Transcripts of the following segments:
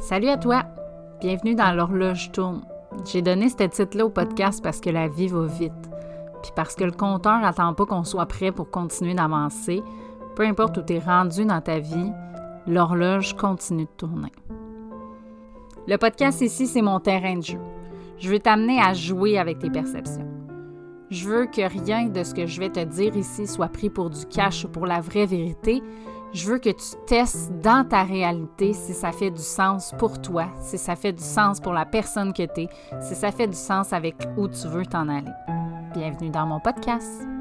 Salut à toi! Bienvenue dans l'horloge tourne. J'ai donné ce titre-là au podcast parce que la vie va vite. Puis parce que le compteur n'attend pas qu'on soit prêt pour continuer d'avancer. Peu importe où tu es rendu dans ta vie, l'horloge continue de tourner. Le podcast ici, c'est mon terrain de jeu. Je veux t'amener à jouer avec tes perceptions. Je veux que rien de ce que je vais te dire ici soit pris pour du cash ou pour la vraie vérité. Je veux que tu testes dans ta réalité si ça fait du sens pour toi, si ça fait du sens pour la personne que tu es, si ça fait du sens avec où tu veux t'en aller. Bienvenue dans mon podcast.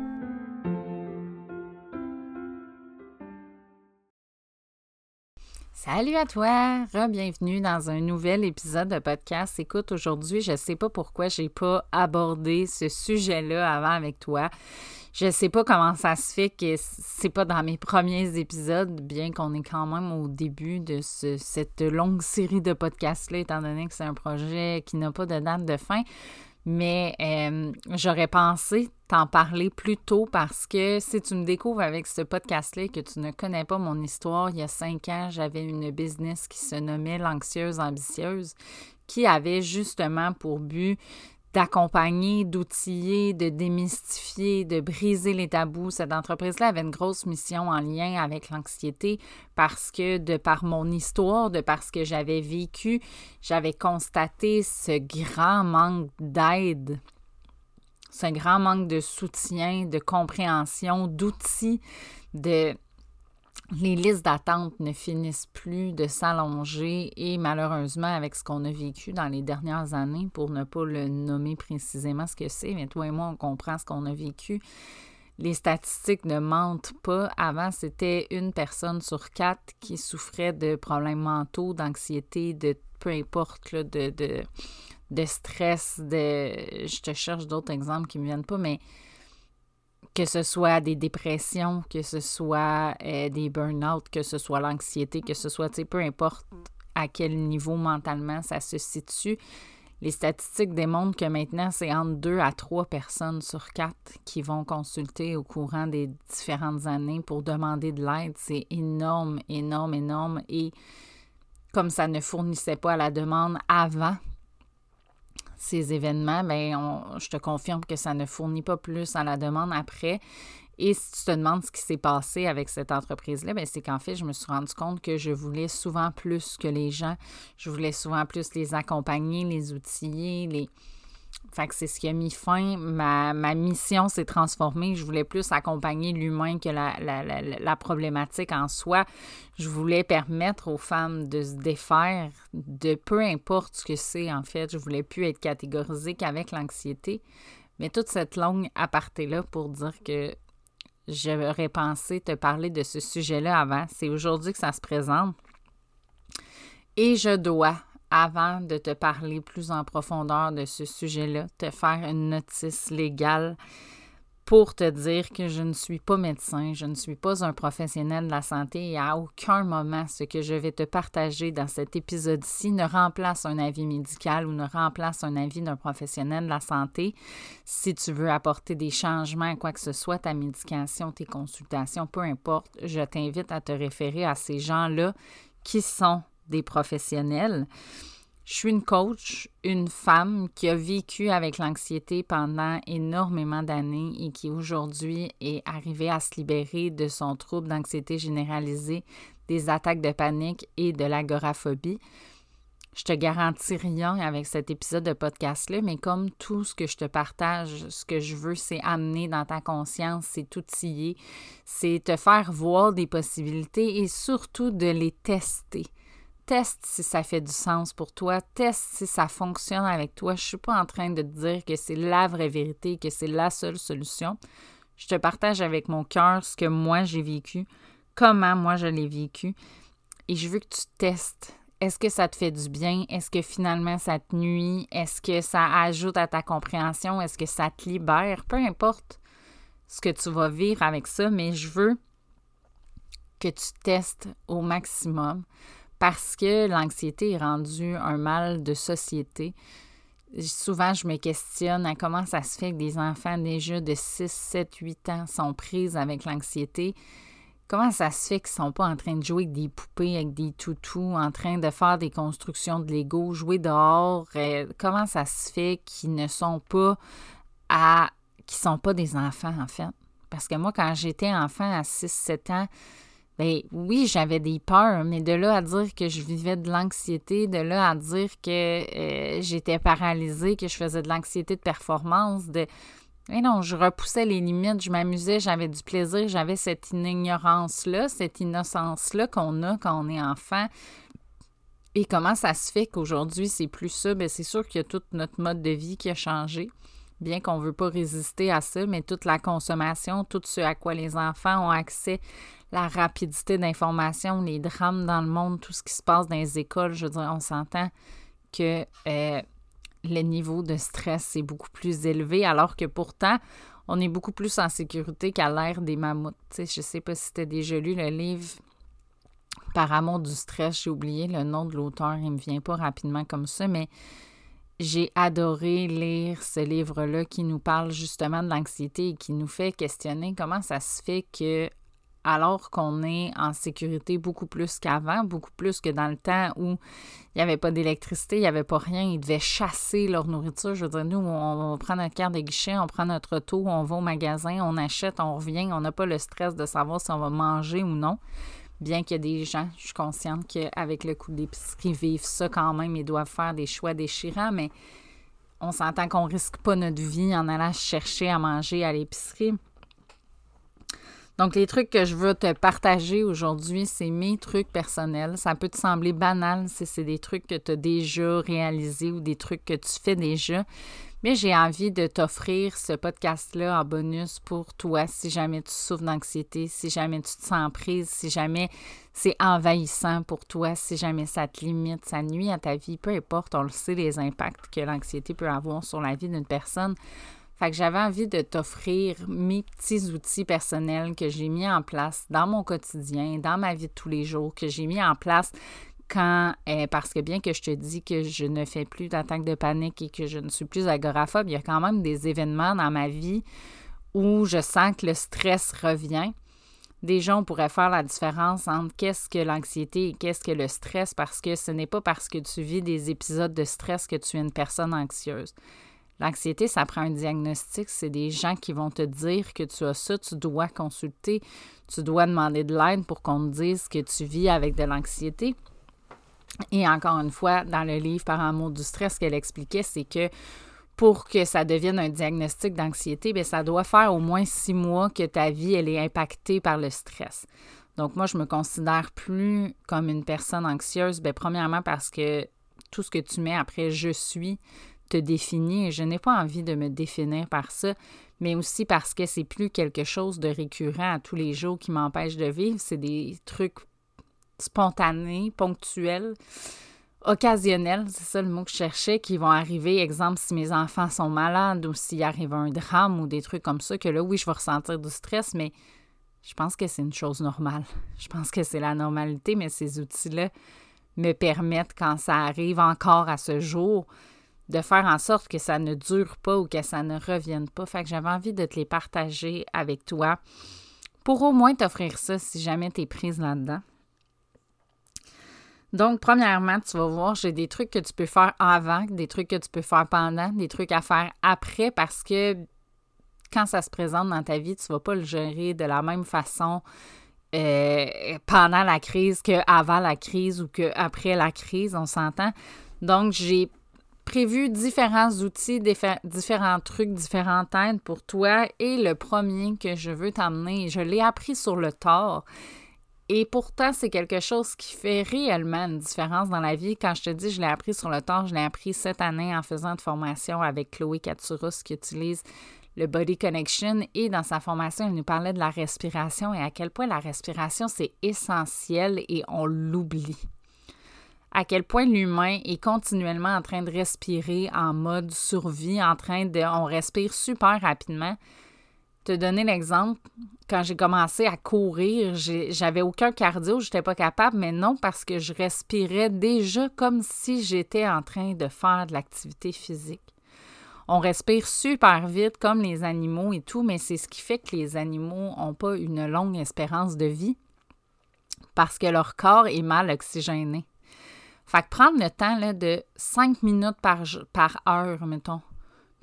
Salut à toi, re-bienvenue dans un nouvel épisode de podcast. Écoute, aujourd'hui, je ne sais pas pourquoi j'ai pas abordé ce sujet-là avant avec toi. Je sais pas comment ça se fait que c'est pas dans mes premiers épisodes, bien qu'on est quand même au début de cette longue série de podcasts-là, étant donné que c'est un projet qui n'a pas de date de fin. Mais euh, j'aurais pensé t'en parler plus tôt parce que si tu me découvres avec ce podcast-là que tu ne connais pas mon histoire, il y a cinq ans, j'avais une business qui se nommait L'Anxieuse Ambitieuse, qui avait justement pour but d'accompagner, d'outiller, de démystifier, de briser les tabous. Cette entreprise-là avait une grosse mission en lien avec l'anxiété parce que de par mon histoire, de par ce que j'avais vécu, j'avais constaté ce grand manque d'aide, ce grand manque de soutien, de compréhension, d'outils, de les listes d'attente ne finissent plus de s'allonger et malheureusement, avec ce qu'on a vécu dans les dernières années, pour ne pas le nommer précisément ce que c'est, mais toi et moi, on comprend ce qu'on a vécu. Les statistiques ne mentent pas. Avant, c'était une personne sur quatre qui souffrait de problèmes mentaux, d'anxiété, de peu importe, de, de, de stress, de... Je te cherche d'autres exemples qui ne me viennent pas, mais que ce soit des dépressions, que ce soit euh, des burn-out, que ce soit l'anxiété, que ce soit, tu sais, peu importe à quel niveau mentalement ça se situe, les statistiques démontrent que maintenant, c'est entre deux à trois personnes sur quatre qui vont consulter au courant des différentes années pour demander de l'aide. C'est énorme, énorme, énorme. Et comme ça ne fournissait pas à la demande avant ces événements, bien, je te confirme que ça ne fournit pas plus à la demande après. Et si tu te demandes ce qui s'est passé avec cette entreprise-là, ben, c'est qu'en fait, je me suis rendu compte que je voulais souvent plus que les gens. Je voulais souvent plus les accompagner, les outiller, les, fait que c'est ce qui a mis fin. Ma, mission s'est transformée. Je voulais plus accompagner l'humain que la, la, problématique en soi. Je voulais permettre aux femmes de se défaire de peu importe ce que c'est, en fait. Je voulais plus être catégorisée qu'avec l'anxiété. Mais toute cette longue aparté-là pour dire que j'aurais pensé te parler de ce sujet-là avant. C'est aujourd'hui que ça se présente. Et je dois avant de te parler plus en profondeur de ce sujet-là, te faire une notice légale pour te dire que je ne suis pas médecin, je ne suis pas un professionnel de la santé et à aucun moment ce que je vais te partager dans cet épisode-ci ne remplace un avis médical ou ne remplace un avis d'un professionnel de la santé. Si tu veux apporter des changements quoi que ce soit, ta médication, tes consultations, peu importe, je t'invite à te référer à ces gens-là qui sont des professionnels. Je suis une coach, une femme qui a vécu avec l'anxiété pendant énormément d'années et qui aujourd'hui est arrivée à se libérer de son trouble d'anxiété généralisée, des attaques de panique et de l'agoraphobie. Je te garantis rien avec cet épisode de podcast-là, mais comme tout ce que je te partage, ce que je veux, c'est amener dans ta conscience, c'est outiller, c'est te faire voir des possibilités et surtout de les tester teste si ça fait du sens pour toi, teste si ça fonctionne avec toi. Je ne suis pas en train de dire que c'est la vraie vérité, que c'est la seule solution. Je te partage avec mon cœur ce que moi j'ai vécu, comment moi je l'ai vécu, et je veux que tu testes. Est-ce que ça te fait du bien? Est-ce que finalement ça te nuit? Est-ce que ça ajoute à ta compréhension? Est-ce que ça te libère? Peu importe ce que tu vas vivre avec ça, mais je veux que tu testes au maximum parce que l'anxiété est rendue un mal de société. Souvent, je me questionne à comment ça se fait que des enfants déjà de 6, 7, 8 ans sont prises avec l'anxiété Comment ça se fait qu'ils sont pas en train de jouer avec des poupées, avec des toutous, en train de faire des constructions de Lego, jouer dehors? Euh, comment ça se fait qu'ils ne sont pas à. qu'ils sont pas des enfants, en fait? Parce que moi, quand j'étais enfant à 6-7 ans, ben oui, j'avais des peurs, mais de là à dire que je vivais de l'anxiété, de là à dire que euh, j'étais paralysée, que je faisais de l'anxiété de performance, de mais non, je repoussais les limites, je m'amusais, j'avais du plaisir, j'avais cette ignorance-là, cette innocence-là qu'on a quand on est enfant. Et comment ça se fait qu'aujourd'hui, c'est plus ça? Bien, c'est sûr qu'il y a tout notre mode de vie qui a changé, bien qu'on ne veut pas résister à ça, mais toute la consommation, tout ce à quoi les enfants ont accès, la rapidité d'information, les drames dans le monde, tout ce qui se passe dans les écoles, je veux dire, on s'entend que euh, le niveau de stress est beaucoup plus élevé, alors que pourtant, on est beaucoup plus en sécurité qu'à l'ère des mammouths. je ne sais pas si tu as déjà lu le livre Par amour du stress, j'ai oublié le nom de l'auteur, il ne me vient pas rapidement comme ça, mais j'ai adoré lire ce livre-là qui nous parle justement de l'anxiété et qui nous fait questionner comment ça se fait que alors qu'on est en sécurité beaucoup plus qu'avant, beaucoup plus que dans le temps où il n'y avait pas d'électricité, il n'y avait pas rien, ils devaient chasser leur nourriture. Je veux dire, nous, on, prend notre carte de guichet, on prend notre auto, on va au magasin, on achète, on revient, on n'a pas le stress de savoir si on va manger ou non. Bien qu'il y ait des gens, je suis consciente qu'avec le coût de l'épicerie, vivent ça quand même et doivent faire des choix déchirants, mais on s'entend qu'on risque pas notre vie en allant chercher à manger à l'épicerie. Donc, les trucs que je veux te partager aujourd'hui, c'est mes trucs personnels. Ça peut te sembler banal si c'est des trucs que tu as déjà réalisés ou des trucs que tu fais déjà. Mais j'ai envie de t'offrir ce podcast-là en bonus pour toi si jamais tu souffres d'anxiété, si jamais tu te sens prise, si jamais c'est envahissant pour toi, si jamais ça te limite, ça nuit à ta vie, peu importe, on le sait, les impacts que l'anxiété peut avoir sur la vie d'une personne. Fait que j'avais envie de t'offrir mes petits outils personnels que j'ai mis en place dans mon quotidien, dans ma vie de tous les jours, que j'ai mis en place quand, euh, parce que bien que je te dis que je ne fais plus d'attaque de panique et que je ne suis plus agoraphobe, il y a quand même des événements dans ma vie où je sens que le stress revient. Déjà, on pourrait faire la différence entre qu'est-ce que l'anxiété et qu'est-ce que le stress parce que ce n'est pas parce que tu vis des épisodes de stress que tu es une personne anxieuse. L'anxiété, ça prend un diagnostic. C'est des gens qui vont te dire que tu as ça, tu dois consulter, tu dois demander de l'aide pour qu'on te dise que tu vis avec de l'anxiété. Et encore une fois, dans le livre Par amour du stress, ce qu'elle expliquait, c'est que pour que ça devienne un diagnostic d'anxiété, bien, ça doit faire au moins six mois que ta vie elle est impactée par le stress. Donc moi, je me considère plus comme une personne anxieuse, bien, premièrement parce que tout ce que tu mets après je suis, te définir. Je n'ai pas envie de me définir par ça, mais aussi parce que c'est plus quelque chose de récurrent à tous les jours qui m'empêche de vivre. C'est des trucs spontanés, ponctuels, occasionnels, c'est ça le mot que je cherchais, qui vont arriver, exemple, si mes enfants sont malades ou s'il arrive un drame ou des trucs comme ça, que là, oui, je vais ressentir du stress, mais je pense que c'est une chose normale. Je pense que c'est la normalité, mais ces outils-là me permettent, quand ça arrive encore à ce jour, de faire en sorte que ça ne dure pas ou que ça ne revienne pas. Fait que j'avais envie de te les partager avec toi pour au moins t'offrir ça si jamais tu es prise là-dedans. Donc, premièrement, tu vas voir, j'ai des trucs que tu peux faire avant, des trucs que tu peux faire pendant, des trucs à faire après parce que quand ça se présente dans ta vie, tu ne vas pas le gérer de la même façon euh, pendant la crise qu'avant la crise ou qu'après la crise, on s'entend. Donc, j'ai prévu différents outils, différents trucs, différentes aides pour toi. Et le premier que je veux t'amener, je l'ai appris sur le tard. Et pourtant, c'est quelque chose qui fait réellement une différence dans la vie. Quand je te dis je l'ai appris sur le tard, je l'ai appris cette année en faisant une formation avec Chloé Katsurus qui utilise le Body Connection. Et dans sa formation, elle nous parlait de la respiration et à quel point la respiration, c'est essentiel et on l'oublie à quel point l'humain est continuellement en train de respirer en mode survie, en train de... On respire super rapidement. Te donner l'exemple, quand j'ai commencé à courir, j'avais aucun cardio, j'étais pas capable, mais non parce que je respirais déjà comme si j'étais en train de faire de l'activité physique. On respire super vite comme les animaux et tout, mais c'est ce qui fait que les animaux n'ont pas une longue espérance de vie parce que leur corps est mal oxygéné. Fait que prendre le temps de 5 minutes par, heure, mettons.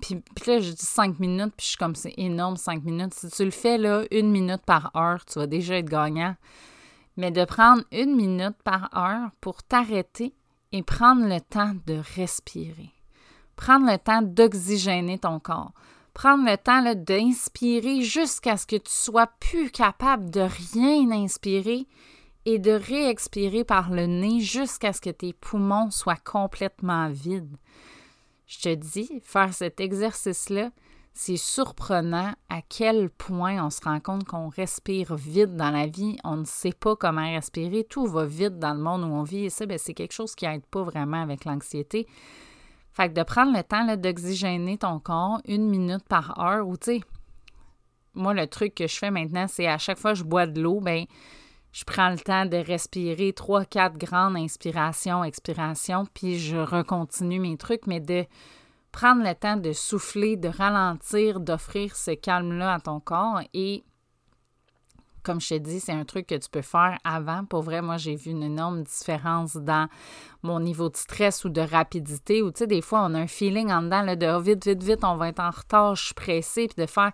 Puis, puis, là, je dis 5 minutes, puis je suis comme c'est énorme, 5 minutes. Si tu le fais là, une minute par heure, tu vas déjà être gagnant. Mais de prendre une minute par heure pour t'arrêter et prendre le temps de respirer. Prendre le temps d'oxygéner ton corps. Prendre le temps d'inspirer jusqu'à ce que tu sois plus capable de rien inspirer et de réexpirer par le nez jusqu'à ce que tes poumons soient complètement vides. Je te dis, faire cet exercice-là, c'est surprenant à quel point on se rend compte qu'on respire vite dans la vie. On ne sait pas comment respirer. Tout va vite dans le monde où on vit. Et ça, ben, c'est quelque chose qui n'aide pas vraiment avec l'anxiété. Fait que de prendre le temps d'oxygéner ton corps une minute par heure, ou tu sais, moi, le truc que je fais maintenant, c'est à chaque fois que je bois de l'eau, ben je prends le temps de respirer trois, quatre grandes inspirations, expirations, puis je recontinue mes trucs, mais de prendre le temps de souffler, de ralentir, d'offrir ce calme-là à ton corps et comme je t'ai dit, c'est un truc que tu peux faire avant. Pour vrai, moi, j'ai vu une énorme différence dans mon niveau de stress ou de rapidité. Ou, tu sais, des fois, on a un feeling en dedans de oh, vite, vite, vite, on va être en retard, je suis pressée, puis de faire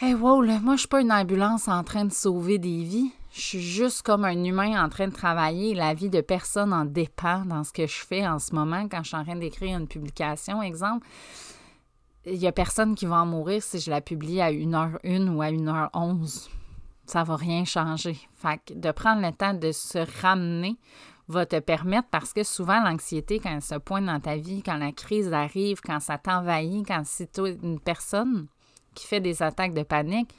Hey, wow, là, moi, je suis pas une ambulance en train de sauver des vies. Je suis juste comme un humain en train de travailler. La vie de personne en dépend dans ce que je fais en ce moment quand je suis en train d'écrire une publication, exemple. Il n'y a personne qui va en mourir si je la publie à 1h01 ou à 1h11. Ça va rien changer. Fait que de prendre le temps de se ramener va te permettre, parce que souvent l'anxiété, quand elle se pointe dans ta vie, quand la crise arrive, quand ça t'envahit, quand c'est une personne, qui fait des attaques de panique,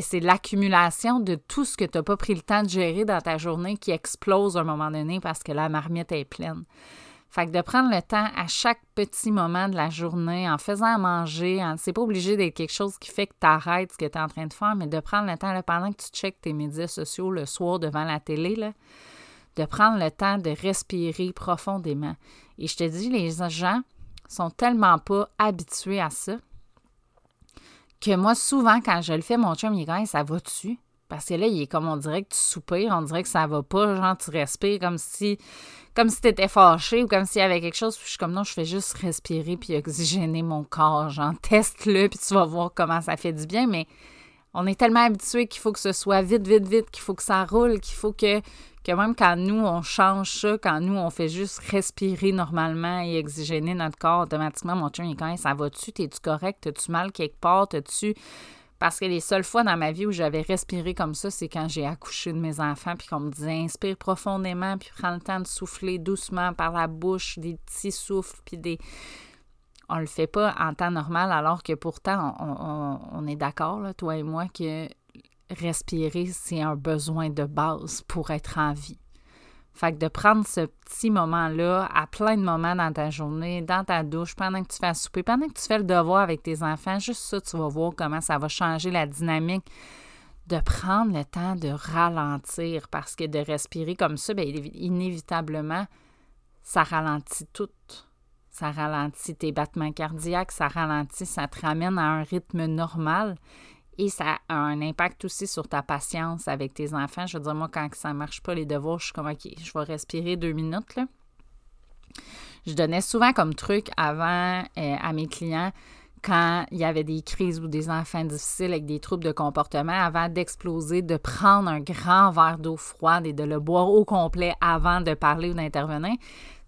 c'est l'accumulation de tout ce que tu n'as pas pris le temps de gérer dans ta journée qui explose à un moment donné parce que la marmite est pleine. Fait que de prendre le temps à chaque petit moment de la journée, en faisant manger, c'est pas obligé d'être quelque chose qui fait que tu arrêtes ce que tu es en train de faire, mais de prendre le temps, pendant que tu checkes tes médias sociaux le soir devant la télé, de prendre le temps de respirer profondément. Et je te dis, les gens sont tellement pas habitués à ça que moi, souvent, quand je le fais, mon chum, il est quand ça va-tu? Parce que là, il est comme on dirait que tu soupires, on dirait que ça va pas, genre tu respires comme si comme si tu étais fâché ou comme s'il y avait quelque chose. Puis je suis comme non, je fais juste respirer puis oxygéner mon corps. Genre, teste-le puis tu vas voir comment ça fait du bien. Mais on est tellement habitué qu'il faut que ce soit vite, vite, vite, qu'il faut que ça roule, qu'il faut que que même quand nous, on change ça, quand nous, on fait juste respirer normalement et oxygéner notre corps, automatiquement, mon chien, il est quand ça va-tu? T'es-tu correct? T'as-tu mal quelque part? T'as-tu... Parce que les seules fois dans ma vie où j'avais respiré comme ça, c'est quand j'ai accouché de mes enfants, puis qu'on me disait inspire profondément, puis prends le temps de souffler doucement par la bouche, des petits souffles, puis des. On le fait pas en temps normal, alors que pourtant, on, on est d'accord, toi et moi, que respirer, c'est un besoin de base pour être en vie. Fait que de prendre ce petit moment-là à plein de moments dans ta journée, dans ta douche, pendant que tu fais à souper, pendant que tu fais le devoir avec tes enfants, juste ça, tu vas voir comment ça va changer la dynamique. De prendre le temps de ralentir parce que de respirer comme ça, bien, inévitablement, ça ralentit tout. Ça ralentit tes battements cardiaques, ça ralentit, ça te ramène à un rythme normal. Et ça a un impact aussi sur ta patience avec tes enfants. Je veux dire, moi, quand ça ne marche pas les devoirs, je suis comme, OK, je vais respirer deux minutes. Je donnais souvent comme truc avant euh, à mes clients quand il y avait des crises ou des enfants difficiles avec des troubles de comportement, avant d'exploser, de prendre un grand verre d'eau froide et de le boire au complet avant de parler ou d'intervenir.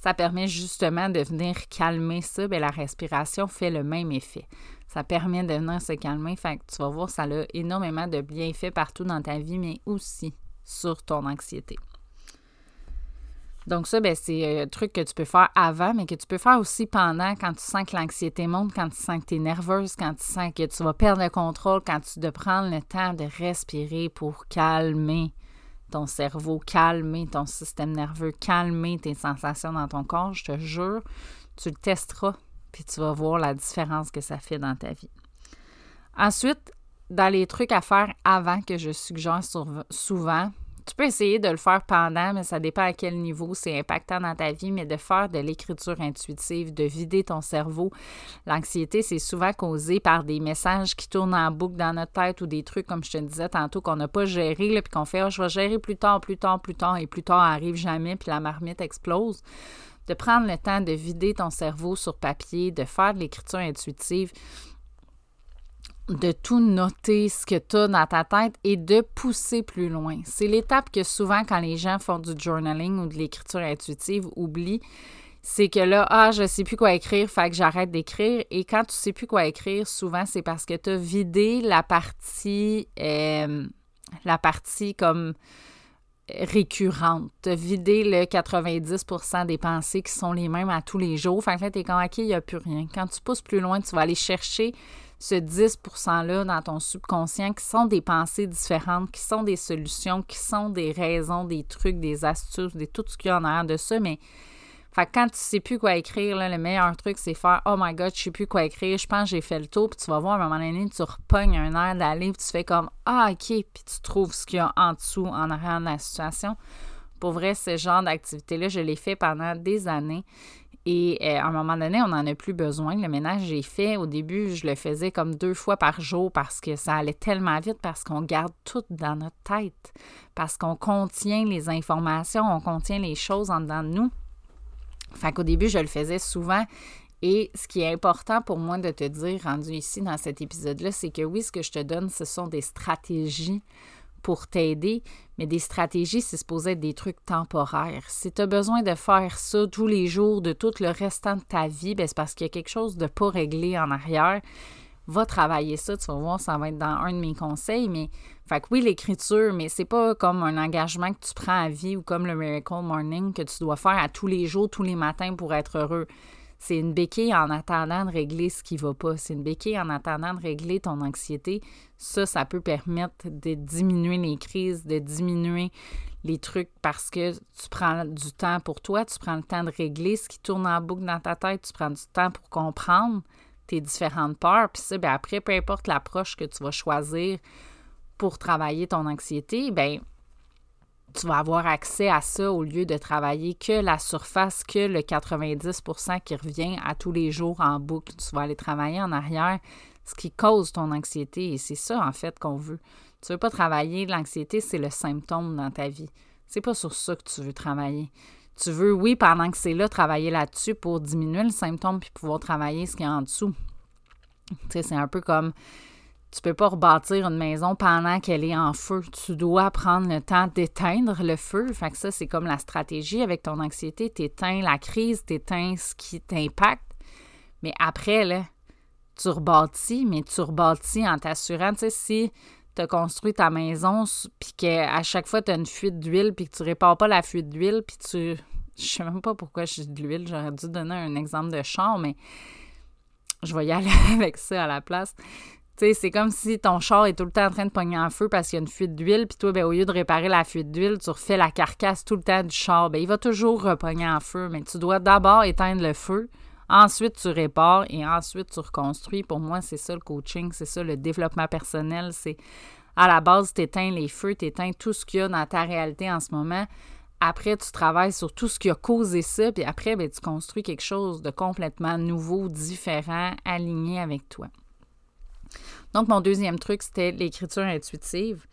Ça permet justement de venir calmer ça. Bien, la respiration fait le même effet. Ça permet de venir se calmer. Fait que tu vas voir, ça a énormément de bienfaits partout dans ta vie, mais aussi sur ton anxiété. Donc ça, ben, c'est euh, un truc que tu peux faire avant, mais que tu peux faire aussi pendant, quand tu sens que l'anxiété monte, quand tu sens que tu es nerveuse, quand tu sens que tu vas perdre le contrôle, quand tu dois prendre le temps de respirer pour calmer ton cerveau, calmer ton système nerveux, calmer tes sensations dans ton corps, je te jure, tu le testeras puis tu vas voir la différence que ça fait dans ta vie. Ensuite, dans les trucs à faire avant que je suggère souvent, Tu peux essayer de le faire pendant, mais ça dépend à quel niveau c'est impactant dans ta vie, mais de faire de l'écriture intuitive, de vider ton cerveau. L'anxiété, c'est souvent causé par des messages qui tournent en boucle dans notre tête ou des trucs, comme je te disais tantôt, qu'on n'a pas géré, puis qu'on fait oh, je vais gérer plus tard, plus tard, plus tard, et plus tard arrive jamais, puis la marmite explose. De prendre le temps de vider ton cerveau sur papier, de faire de l'écriture intuitive, de tout noter ce que tu as dans ta tête et de pousser plus loin. C'est l'étape que souvent quand les gens font du journaling ou de l'écriture intuitive oublient, c'est que là, ah, je sais plus quoi écrire, fait que j'arrête d'écrire. Et quand tu sais plus quoi écrire, souvent c'est parce que tu as vidé la partie, euh, la partie comme récurrente. Tu as vidé le 90% des pensées qui sont les mêmes à tous les jours. Fait que là, tu es comme, OK, il n'y a plus rien. Quand tu pousses plus loin, tu vas aller chercher ce 10 %-là dans ton subconscient qui sont des pensées différentes, qui sont des solutions, qui sont des raisons, des trucs, des astuces, des, tout ce qu'il y a en arrière de ça. Mais quand tu sais plus quoi écrire, le meilleur truc, c'est faire Oh my God, je sais plus quoi écrire, je pense que j'ai fait le tour, puis tu vas voir à un moment donné, tu repognes un air d'aller, puis tu fais comme Ah, OK, puis tu trouves ce qu'il y a en dessous, en arrière de la situation. Pour vrai, ce genre d'activité-là, je l'ai fait pendant des années. Et euh, à un moment donné, on n'en a plus besoin. Le ménage, j'ai fait. Au début, je le faisais comme deux fois par jour parce que ça allait tellement vite, parce qu'on garde tout dans notre tête, parce qu'on contient les informations, on contient les choses en dedans de nous. Fait qu'au début, je le faisais souvent. Et ce qui est important pour moi de te dire, rendu ici dans cet épisode-là, c'est que oui, ce que je te donne, ce sont des stratégies pour t'aider, mais des stratégies, c'est supposé être des trucs temporaires. Si tu as besoin de faire ça tous les jours de tout le restant de ta vie, ben c'est parce qu'il y a quelque chose de pas réglé en arrière. Va travailler ça, tu vas voir, ça va être dans un de mes conseils, mais fait que oui, l'écriture, mais c'est pas comme un engagement que tu prends à vie ou comme le Miracle Morning que tu dois faire à tous les jours, tous les matins pour être heureux. C'est une béquille en attendant de régler ce qui va pas. C'est une béquille en attendant de régler ton anxiété. Ça, ça peut permettre de diminuer les crises, de diminuer les trucs parce que tu prends du temps pour toi, tu prends le temps de régler ce qui tourne en boucle dans ta tête, tu prends du temps pour comprendre tes différentes peurs. Puis ça, bien après, peu importe l'approche que tu vas choisir pour travailler ton anxiété, ben tu vas avoir accès à ça au lieu de travailler que la surface, que le 90% qui revient à tous les jours en boucle. Tu vas aller travailler en arrière ce qui cause ton anxiété et c'est ça en fait qu'on veut. Tu veux pas travailler l'anxiété, c'est le symptôme dans ta vie. C'est pas sur ça que tu veux travailler. Tu veux, oui, pendant que c'est là, travailler là-dessus pour diminuer le symptôme puis pouvoir travailler ce qui est en dessous. Tu sais, c'est un peu comme tu peux pas rebâtir une maison pendant qu'elle est en feu. Tu dois prendre le temps d'éteindre le feu. Fait que ça, c'est comme la stratégie avec ton anxiété. Tu éteins la crise, tu éteins ce qui t'impacte. Mais après, là, tu rebâtis, mais tu rebâtis en t'assurant, tu sais, si tu as construit ta maison, puis qu'à chaque fois, tu as une fuite d'huile, puis que tu répares pas la fuite d'huile, puis tu... Je sais même pas pourquoi je dis de l'huile. J'aurais dû donner un exemple de char, mais je vais y aller avec ça à la place c'est comme si ton char est tout le temps en train de pogner en feu parce qu'il y a une fuite d'huile, puis toi, ben, au lieu de réparer la fuite d'huile, tu refais la carcasse tout le temps du char. Ben, il va toujours repogner en feu, mais tu dois d'abord éteindre le feu, ensuite tu répares et ensuite tu reconstruis. Pour moi, c'est ça le coaching, c'est ça le développement personnel. C'est à la base, tu éteins les feux, tu éteins tout ce qu'il y a dans ta réalité en ce moment. Après, tu travailles sur tout ce qui a causé ça, puis après, ben, tu construis quelque chose de complètement nouveau, différent, aligné avec toi. Donc, mon deuxième truc, c'était l'écriture intuitive.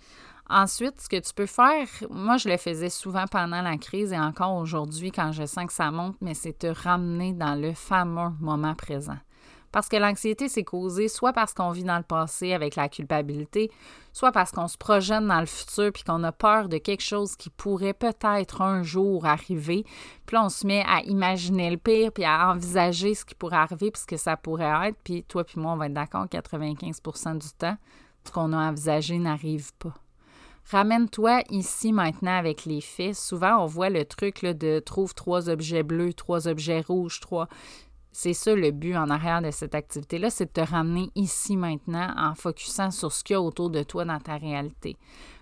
Ensuite, ce que tu peux faire, moi je le faisais souvent pendant la crise et encore aujourd'hui quand je sens que ça monte, mais c'est te ramener dans le fameux moment présent. Parce que l'anxiété, c'est causé soit parce qu'on vit dans le passé avec la culpabilité, soit parce qu'on se projette dans le futur puis qu'on a peur de quelque chose qui pourrait peut-être un jour arriver. Puis on se met à imaginer le pire puis à envisager ce qui pourrait arriver puis ce que ça pourrait être. Puis toi puis moi, on va être d'accord, 95% du temps, ce qu'on a envisagé n'arrive pas. Ramène-toi ici maintenant avec les faits. Souvent, on voit le truc de trouve trois objets bleus, trois objets rouges, trois. C'est ça le but en arrière de cette activité-là, c'est de te ramener ici maintenant en focusant sur ce qu'il y a autour de toi dans ta réalité.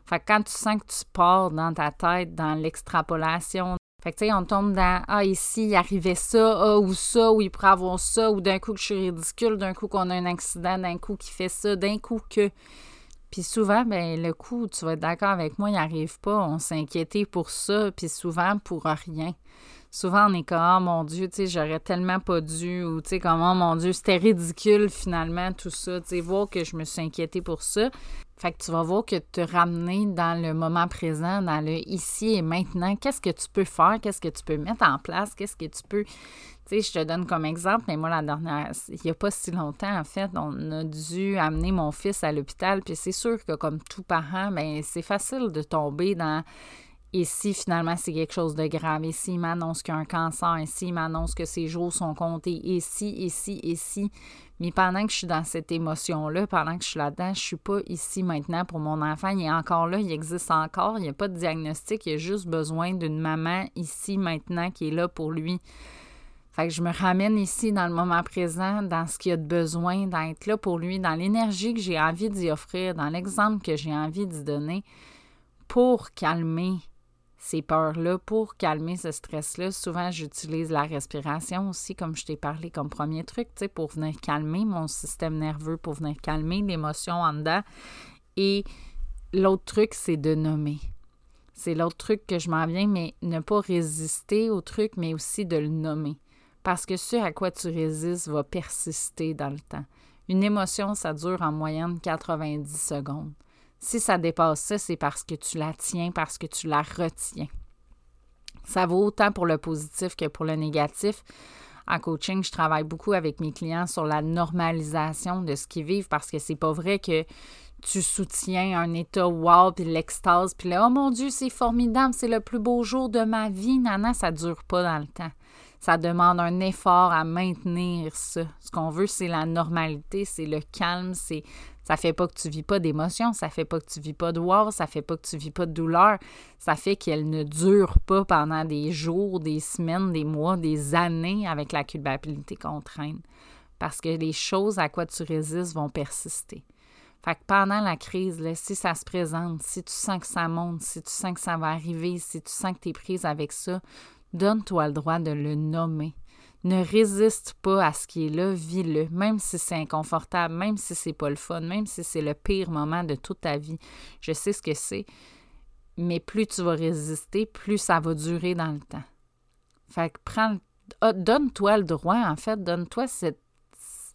Fait que quand tu sens que tu pars dans ta tête, dans l'extrapolation, fait que tu sais, on tombe dans Ah, ici, il arrivait ça, ah, ou ça, ou il pourrait avoir ça, ou d'un coup que je suis ridicule, d'un coup qu'on a un accident, d'un coup qui fait ça, d'un coup que. Puis souvent, ben le coup, tu vas être d'accord avec moi, il n'arrive pas. On s'inquiétait pour ça, puis souvent pour rien. Souvent, on est comme, oh mon Dieu, tu sais, j'aurais tellement pas dû, ou tu sais, comment, oh mon Dieu, c'était ridicule finalement, tout ça. Tu sais, voir que je me suis inquiétée pour ça. Fait que tu vas voir que te ramener dans le moment présent, dans le ici et maintenant, qu'est-ce que tu peux faire, qu'est-ce que tu peux mettre en place, qu'est-ce que tu peux. Tu sais, je te donne comme exemple, mais moi, la dernière, il n'y a pas si longtemps, en fait, on a dû amener mon fils à l'hôpital, puis c'est sûr que comme tout parent, ben c'est facile de tomber dans et si finalement c'est quelque chose de grave, et s'il m'annonce qu'il y a un cancer, et s'il m'annonce que ses jours sont comptés, et si, et si, et si? Mais pendant que je suis dans cette émotion-là, pendant que je suis là-dedans, je suis pas ici maintenant pour mon enfant. Il est encore là, il existe encore, il n'y a pas de diagnostic, il a juste besoin d'une maman ici maintenant qui est là pour lui. Fait que je me ramène ici dans le moment présent, dans ce qu'il a de besoin d'être là pour lui, dans l'énergie que j'ai envie d'y offrir, dans l'exemple que j'ai envie d'y donner pour calmer ces peurs-là, pour calmer ce stress-là, souvent j'utilise la respiration aussi, comme je t'ai parlé comme premier truc, pour venir calmer mon système nerveux, pour venir calmer l'émotion en dedans. Et l'autre truc, c'est de nommer. C'est l'autre truc que je m'en viens, mais ne pas résister au truc, mais aussi de le nommer. Parce que ce à quoi tu résistes va persister dans le temps. Une émotion, ça dure en moyenne 90 secondes. Si ça dépasse ça, c'est parce que tu la tiens, parce que tu la retiens. Ça vaut autant pour le positif que pour le négatif. En coaching, je travaille beaucoup avec mes clients sur la normalisation de ce qu'ils vivent parce que c'est pas vrai que tu soutiens un état wow puis l'extase puis là oh mon dieu c'est formidable c'est le plus beau jour de ma vie nana ça dure pas dans le temps ça demande un effort à maintenir ça ce qu'on veut c'est la normalité c'est le calme c'est ça fait pas que tu vis pas d'émotion, ça fait pas que tu vis pas de wow, ça fait pas que tu vis pas de douleur, ça fait qu'elle ne dure pas pendant des jours, des semaines, des mois, des années avec la culpabilité qu'on traîne. Parce que les choses à quoi tu résistes vont persister. Fait que pendant la crise, si ça se présente, si tu sens que ça monte, si tu sens que ça va arriver, si tu sens que tu es prise avec ça, donne-toi le droit de le nommer. Ne résiste pas à ce qui est là, vis-le, même si c'est inconfortable, même si c'est pas le fun, même si c'est le pire moment de toute ta vie. Je sais ce que c'est, mais plus tu vas résister, plus ça va durer dans le temps. Fait que prends, ah, donne-toi le droit, en fait, donne-toi cette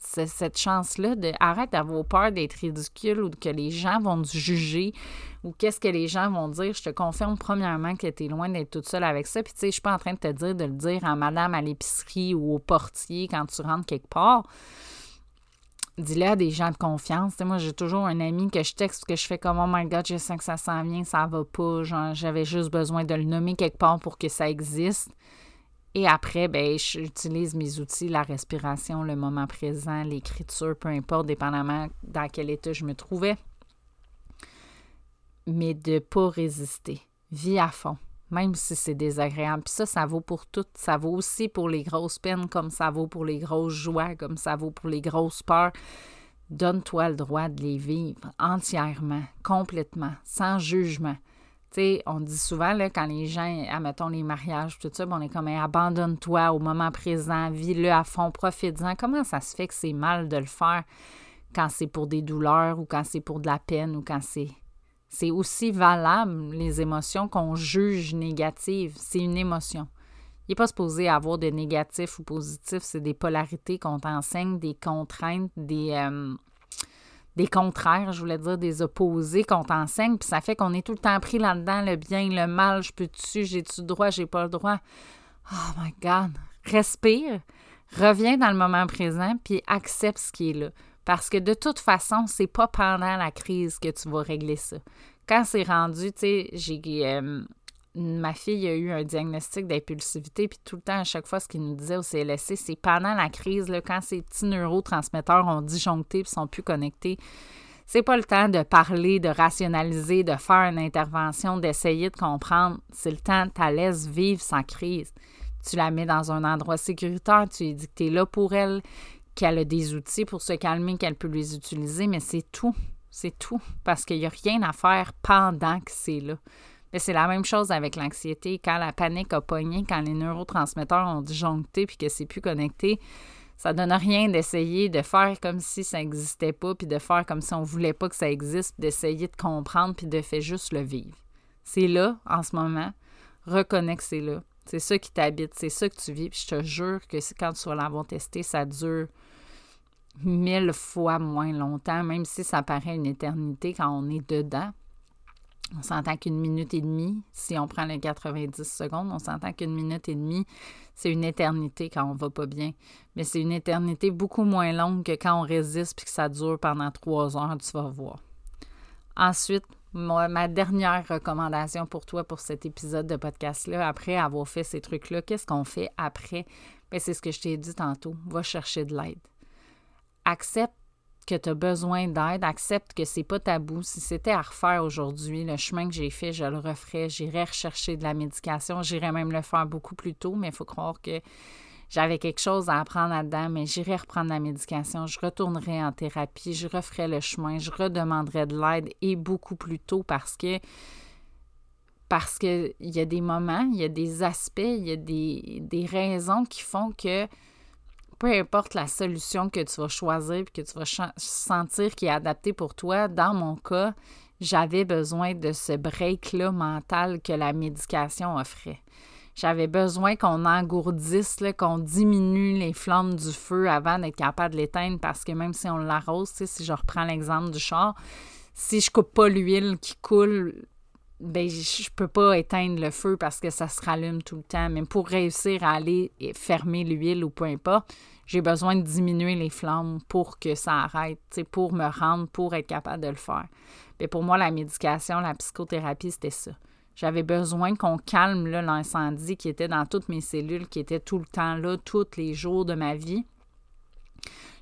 cette chance-là de arrête d'avoir peur d'être ridicule ou que les gens vont te juger ou qu'est-ce que les gens vont dire. Je te confirme premièrement que tu es loin d'être toute seule avec ça. Puis tu sais, je suis pas en train de te dire de le dire à madame à l'épicerie ou au portier quand tu rentres quelque part. Dis-le à des gens de confiance. moi, j'ai toujours un ami que je texte, que je fais comme Oh my God, je sens que ça s'en vient, ça va pas. J'avais juste besoin de le nommer quelque part pour que ça existe. Et après, ben, j'utilise mes outils, la respiration, le moment présent, l'écriture, peu importe, dépendamment dans quel état je me trouvais. Mais de ne pas résister. Vis à fond, même si c'est désagréable. Puis ça, ça vaut pour tout. Ça vaut aussi pour les grosses peines, comme ça vaut pour les grosses joies, comme ça vaut pour les grosses peurs. Donne-toi le droit de les vivre entièrement, complètement, sans jugement on dit souvent, là, quand les gens, admettons les mariages, tout ça, on est comme, abandonne-toi au moment présent, vis-le à fond, profite-en. Comment ça se fait que c'est mal de le faire quand c'est pour des douleurs ou quand c'est pour de la peine ou quand c'est. C'est aussi valable, les émotions qu'on juge négatives? C'est une émotion. Il n'est pas supposé avoir de négatif ou positif, c'est des polarités qu'on t'enseigne, des contraintes, des. Euh, des contraires, je voulais dire des opposés qu'on t'enseigne, puis ça fait qu'on est tout le temps pris là-dedans, le bien, le mal, je peux-tu, j'ai-tu le droit, j'ai pas le droit? Oh my God! Respire, reviens dans le moment présent, puis accepte ce qui est là. Parce que de toute façon, c'est pas pendant la crise que tu vas régler ça. Quand c'est rendu, tu sais, j'ai. Euh, ma fille a eu un diagnostic d'impulsivité, puis tout le temps, à chaque fois, ce qu'il nous disait au CLSC, c'est pendant la crise, là, quand ces petits neurotransmetteurs ont disjoncté et sont plus connectés, c'est pas le temps de parler, de rationaliser, de faire une intervention, d'essayer de comprendre. C'est le temps, tu la laisses vivre sans crise. Tu la mets dans un endroit sécuritaire, tu lui dis que tu es là pour elle, qu'elle a des outils pour se calmer, qu'elle peut les utiliser, mais c'est tout. C'est tout. Parce qu'il n'y a rien à faire pendant que c'est là c'est la même chose avec l'anxiété. Quand la panique a pogné, quand les neurotransmetteurs ont disjoncté puis que c'est plus connecté, Ça donne rien d'essayer de faire comme si ça n'existait pas, puis de faire comme si on voulait pas que ça existe, d'essayer de comprendre, puis de faire juste le vivre. C'est là, en ce moment. Reconnais que c'est là. C'est ça qui t'habite, c'est ça que tu vis. Je te jure que quand tu vas l'avoir testé, ça dure mille fois moins longtemps, même si ça paraît une éternité quand on est dedans. On s'entend qu'une minute et demie, si on prend les 90 secondes, on s'entend qu'une minute et demie, c'est une éternité quand on va pas bien. Mais c'est une éternité beaucoup moins longue que quand on résiste puis que ça dure pendant trois heures, tu vas voir. Ensuite, ma dernière recommandation pour toi pour cet épisode de podcast-là, après avoir fait ces trucs-là, qu'est-ce qu'on fait après? Ben, c'est ce que je t'ai dit tantôt. Va chercher de l'aide. Accepte que tu as besoin d'aide, accepte que c'est pas tabou. Si c'était à refaire aujourd'hui, le chemin que j'ai fait, je le referais, j'irais rechercher de la médication, j'irais même le faire beaucoup plus tôt, mais il faut croire que j'avais quelque chose à apprendre là-dedans, mais j'irais reprendre la médication, je retournerais en thérapie, je referais le chemin, je redemanderais de l'aide et beaucoup plus tôt parce que parce qu'il y a des moments, il y a des aspects, il y a des, des raisons qui font que peu importe la solution que tu vas choisir et que tu vas sentir qui est adaptée pour toi, dans mon cas, j'avais besoin de ce break-là mental que la médication offrait. J'avais besoin qu'on engourdisse, qu'on diminue les flammes du feu avant d'être capable de l'éteindre parce que même si on l'arrose, si je reprends l'exemple du char, si je coupe pas l'huile qui coule, ben je peux pas éteindre le feu parce que ça se rallume tout le temps. Mais pour réussir à aller fermer l'huile ou peu importe, j'ai besoin de diminuer les flammes pour que ça arrête, pour me rendre, pour être capable de le faire. Mais pour moi, la médication, la psychothérapie, c'était ça. J'avais besoin qu'on calme l'incendie qui était dans toutes mes cellules, qui était tout le temps là, tous les jours de ma vie.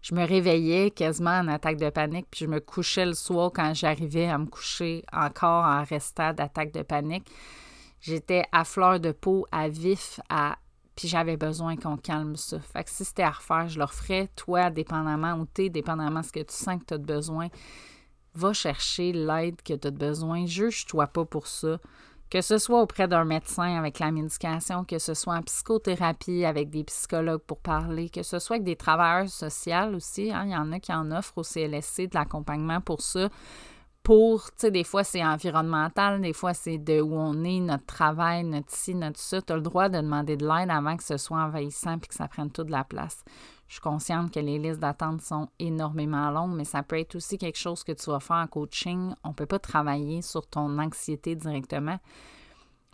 Je me réveillais quasiment en attaque de panique, puis je me couchais le soir quand j'arrivais à me coucher encore en restant d'attaque de panique. J'étais à fleur de peau, à vif, à puis j'avais besoin qu'on calme ça. Fait que si c'était à refaire, je le referais. Toi, dépendamment où tu es, dépendamment de ce que tu sens que tu as besoin, va chercher l'aide que tu as besoin. Juge-toi pas pour ça que ce soit auprès d'un médecin avec la médication, que ce soit en psychothérapie avec des psychologues pour parler, que ce soit avec des travailleurs sociaux aussi. Hein, il y en a qui en offrent au CLSC de l'accompagnement pour ça. Pour, tu sais, des fois c'est environnemental, des fois c'est de où on est, notre travail, notre ci, notre ça. Tu as le droit de demander de l'aide avant que ce soit envahissant puis que ça prenne toute la place. Je suis consciente que les listes d'attente sont énormément longues, mais ça peut être aussi quelque chose que tu vas faire en coaching. On ne peut pas travailler sur ton anxiété directement,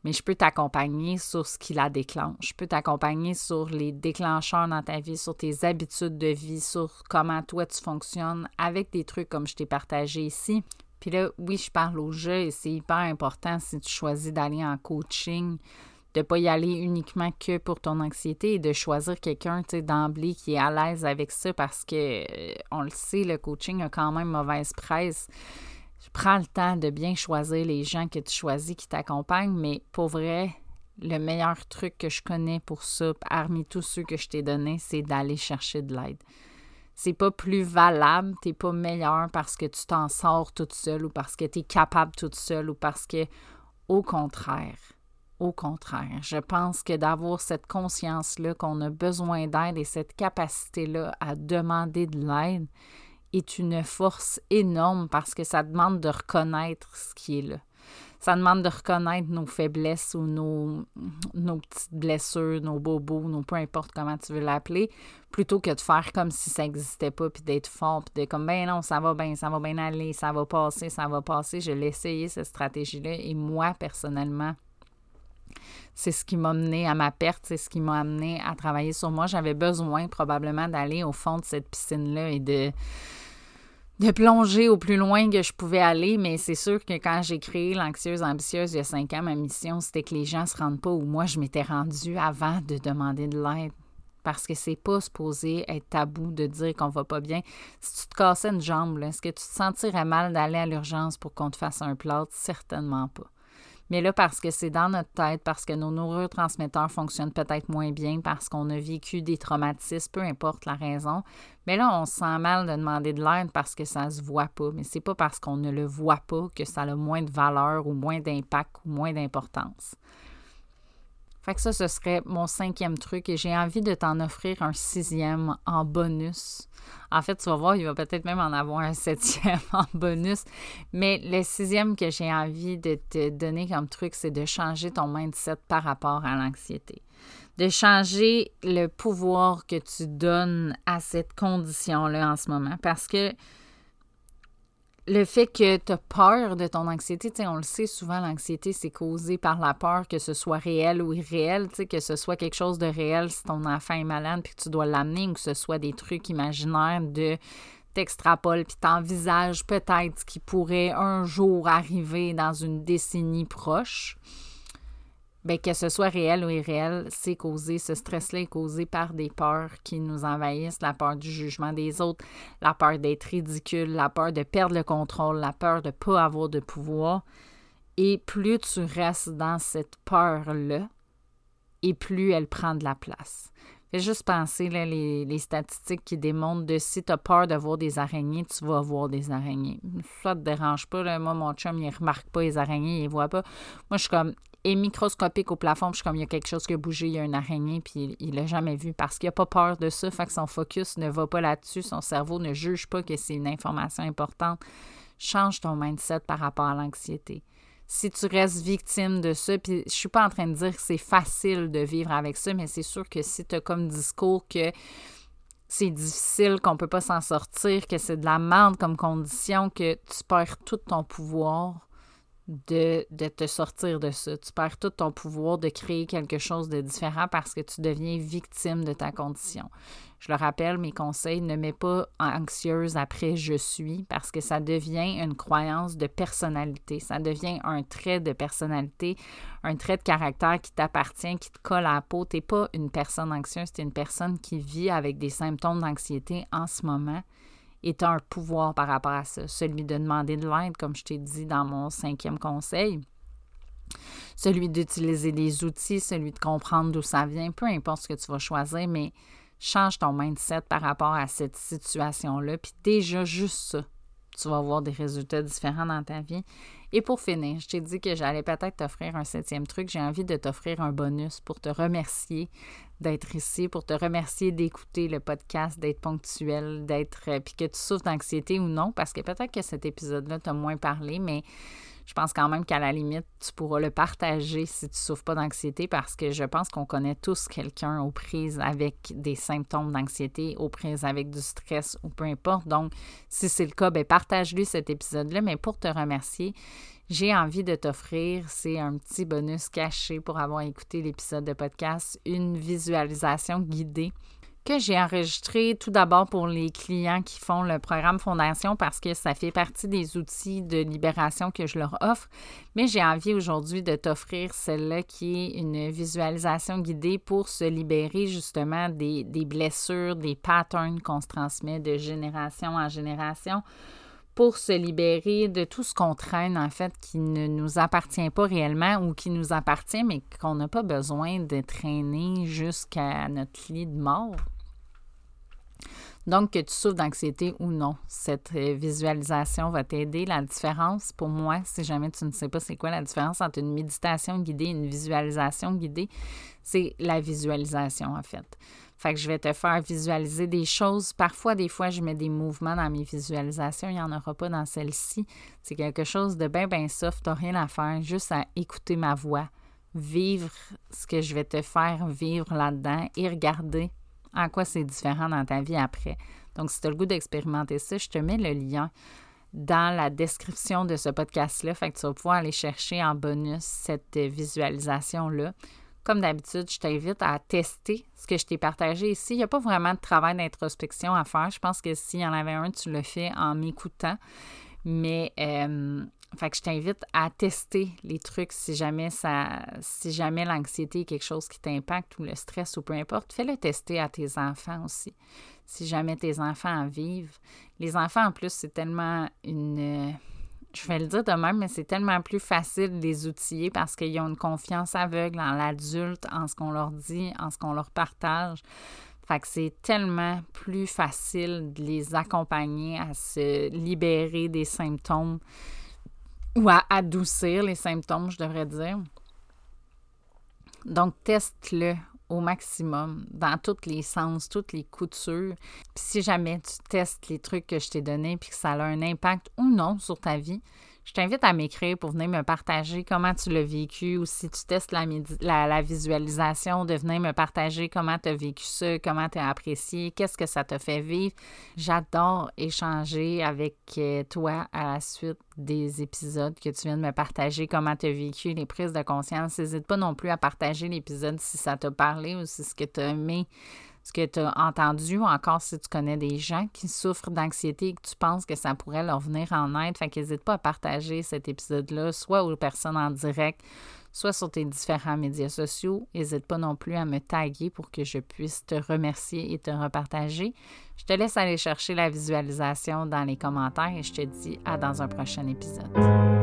mais je peux t'accompagner sur ce qui la déclenche. Je peux t'accompagner sur les déclencheurs dans ta vie, sur tes habitudes de vie, sur comment toi tu fonctionnes avec des trucs comme je t'ai partagé ici. Puis là, oui, je parle au jeu et c'est hyper important si tu choisis d'aller en coaching de ne pas y aller uniquement que pour ton anxiété et de choisir quelqu'un d'emblée qui est à l'aise avec ça parce que euh, on le sait, le coaching a quand même mauvaise presse. Prends le temps de bien choisir les gens que tu choisis qui t'accompagnent, mais pour vrai, le meilleur truc que je connais pour ça, parmi tous ceux que je t'ai donnés, c'est d'aller chercher de l'aide. C'est pas plus valable, t'es pas meilleur parce que tu t'en sors toute seule ou parce que tu es capable toute seule ou parce que, au contraire, au contraire, je pense que d'avoir cette conscience-là qu'on a besoin d'aide et cette capacité-là à demander de l'aide est une force énorme parce que ça demande de reconnaître ce qui est là. Ça demande de reconnaître nos faiblesses ou nos, petites blessures, nos bobos, nos peu importe comment tu veux l'appeler, plutôt que de faire comme si ça n'existait pas, puis d'être fort, puis de comme, ben non, ça va bien, ça va bien aller, ça va passer, ça va passer. Je l'ai essayé, cette stratégie-là, et moi, personnellement, c'est ce qui m'a mené à ma perte, c'est ce qui m'a amené à travailler sur moi. J'avais besoin probablement d'aller au fond de cette piscine-là et de, de plonger au plus loin que je pouvais aller, mais c'est sûr que quand j'ai créé l'anxieuse ambitieuse il y a cinq ans, ma mission, c'était que les gens se rendent pas où moi je m'étais rendue avant de demander de l'aide. Parce que c'est pas supposé être tabou de dire qu'on va pas bien. Si tu te cassais une jambe, est-ce que tu te sentirais mal d'aller à l'urgence pour qu'on te fasse un plâtre? Certainement pas. Mais là, parce que c'est dans notre tête, parce que nos neurotransmetteurs fonctionnent peut-être moins bien, parce qu'on a vécu des traumatismes, peu importe la raison. Mais là, on se sent mal de demander de l'aide parce que ça ne se voit pas. Mais c'est pas parce qu'on ne le voit pas que ça a moins de valeur ou moins d'impact ou moins d'importance. Fait que ça, ce serait mon cinquième truc et j'ai envie de t'en offrir un sixième en bonus. En fait, tu vas voir, il va peut-être même en avoir un septième en bonus. Mais le sixième que j'ai envie de te donner comme truc, c'est de changer ton mindset par rapport à l'anxiété de changer le pouvoir que tu donnes à cette condition-là en ce moment. Parce que le fait que tu as peur de ton anxiété, on le sait souvent, l'anxiété, c'est causé par la peur, que ce soit réel ou irréel, que ce soit quelque chose de réel si ton enfant est malade puis que tu dois l'amener ou que ce soit des trucs imaginaires de t'extrapoles puis t'envisages peut-être ce qui pourrait un jour arriver dans une décennie proche. Bien, que ce soit réel ou irréel, c'est causé, ce stress-là est causé par des peurs qui nous envahissent, la peur du jugement des autres, la peur d'être ridicule, la peur de perdre le contrôle, la peur de ne pas avoir de pouvoir. Et plus tu restes dans cette peur-là, et plus elle prend de la place. Fais juste penser là, les, les, statistiques qui démontrent de si tu as peur de voir des araignées, tu vas voir des araignées. Ça te dérange pas. Moi, mon chum, il ne remarque pas les araignées, il ne voit pas. Moi, je suis comme, est microscopique au plafond, puis je comme, il y a quelque chose qui a bougé, il y a une araignée, puis il l'a jamais vu parce qu'il n'a pas peur de ça, fait que son focus ne va pas là-dessus, son cerveau ne juge pas que c'est une information importante. Change ton mindset par rapport à l'anxiété. Si tu restes victime de ça, puis je suis pas en train de dire que c'est facile de vivre avec ça, mais c'est sûr que si tu as comme discours que c'est difficile, qu'on peut pas s'en sortir, que c'est de la merde comme condition, que tu perds tout ton pouvoir, de, te sortir de ça. Tu perds tout ton pouvoir de créer quelque chose de différent parce que tu deviens victime de ta condition. Je le rappelle, mes conseils, ne mets pas anxieuse après je suis parce que ça devient une croyance de personnalité. Ça devient un trait de personnalité, un trait de caractère qui t'appartient, qui te colle à la peau. Tu n'es pas une personne anxieuse, tu es une personne qui vit avec des symptômes d'anxiété en ce moment est un pouvoir par rapport à ça, celui de demander de l'aide, comme je t'ai dit dans mon cinquième conseil, celui d'utiliser des outils, celui de comprendre d'où ça vient, peu importe ce que tu vas choisir, mais change ton mindset par rapport à cette situation-là, puis déjà juste ça, tu vas avoir des résultats différents dans ta vie. Et pour finir, je t'ai dit que j'allais peut-être t'offrir un septième truc. J'ai envie de t'offrir un bonus pour te remercier d'être ici, pour te remercier d'écouter le podcast, d'être ponctuel, d'être. Euh, puis que tu souffres d'anxiété ou non, parce que peut-être que cet épisode-là t'a moins parlé, mais je pense quand même qu'à la limite, tu pourras le partager si tu souffres pas d'anxiété parce que je pense qu'on connaît tous quelqu'un aux prises avec des symptômes d'anxiété, aux prises avec du stress ou peu importe. Donc, si c'est le cas, ben partage-lui cet épisode-là. Mais pour te remercier, j'ai envie de t'offrir, c'est un petit bonus caché pour avoir écouté l'épisode de podcast, une visualisation guidée que j'ai enregistré tout d'abord pour les clients qui font le programme Fondation parce que ça fait partie des outils de libération que je leur offre. Mais j'ai envie aujourd'hui de t'offrir celle-là qui est une visualisation guidée pour se libérer justement des, des blessures, des patterns qu'on se transmet de génération en génération pour se libérer de tout ce qu'on traîne, en fait, qui ne nous appartient pas réellement ou qui nous appartient, mais qu'on n'a pas besoin de traîner jusqu'à notre lit de mort. Donc, que tu souffres d'anxiété ou non, cette euh, visualisation va t'aider. La différence, pour moi, si jamais tu ne sais pas c'est quoi la différence entre une méditation guidée et une visualisation guidée, c'est la visualisation, en fait. Fait que je vais te faire visualiser des choses. Parfois, des fois, je mets des mouvements dans mes visualisations. Il n'y en aura pas dans celle-ci. C'est quelque chose de bien, bien soft. Tu n'as rien à faire, juste à écouter ma voix, vivre ce que je vais te faire vivre là-dedans et regarder en quoi c'est différent dans ta vie après. Donc, si tu as le goût d'expérimenter ça, je te mets le lien dans la description de ce podcast-là. Fait que tu vas pouvoir aller chercher en bonus cette visualisation-là. Comme d'habitude, je t'invite à tester ce que je t'ai partagé ici. Il n'y a pas vraiment de travail d'introspection à faire. Je pense que s'il y en avait un, tu le fais en m'écoutant. Mais euh, fait que je t'invite à tester les trucs si jamais ça si jamais l'anxiété est quelque chose qui t'impacte ou le stress ou peu importe, fais-le tester à tes enfants aussi. Si jamais tes enfants en vivent. Les enfants en plus, c'est tellement une je vais le dire de même, mais c'est tellement plus facile de les outiller parce qu'ils ont une confiance aveugle en l'adulte, en ce qu'on leur dit, en ce qu'on leur partage. Fait que c'est tellement plus facile de les accompagner à se libérer des symptômes ou à adoucir les symptômes, je devrais dire. Donc, teste-le au maximum, dans tous les sens, toutes les coutures. Puis si jamais tu testes les trucs que je t'ai donnés puis que ça a un impact ou non sur ta vie, je t'invite à m'écrire pour venir me partager comment tu l'as vécu ou si tu testes la, visualisation, de venir me partager comment tu as vécu ça, comment tu as apprécié, qu'est-ce que ça t'a fait vivre. J'adore échanger avec euh, toi à la suite des épisodes que tu viens de me partager, comment tu as vécu les prises de conscience. N'hésite pas non plus à partager l'épisode si ça t'a parlé ou si ce que tu as aimé ce que tu as entendu, ou encore si tu connais des gens qui souffrent d'anxiété et que tu penses que ça pourrait leur venir en aide. Fait qu'hésite pas à partager cet épisode-là, soit aux personnes en direct, soit sur tes différents médias sociaux. N'hésite pas non plus à me taguer pour que je puisse te remercier et te repartager. Je te laisse aller chercher la visualisation dans les commentaires et je te dis à dans un prochain épisode.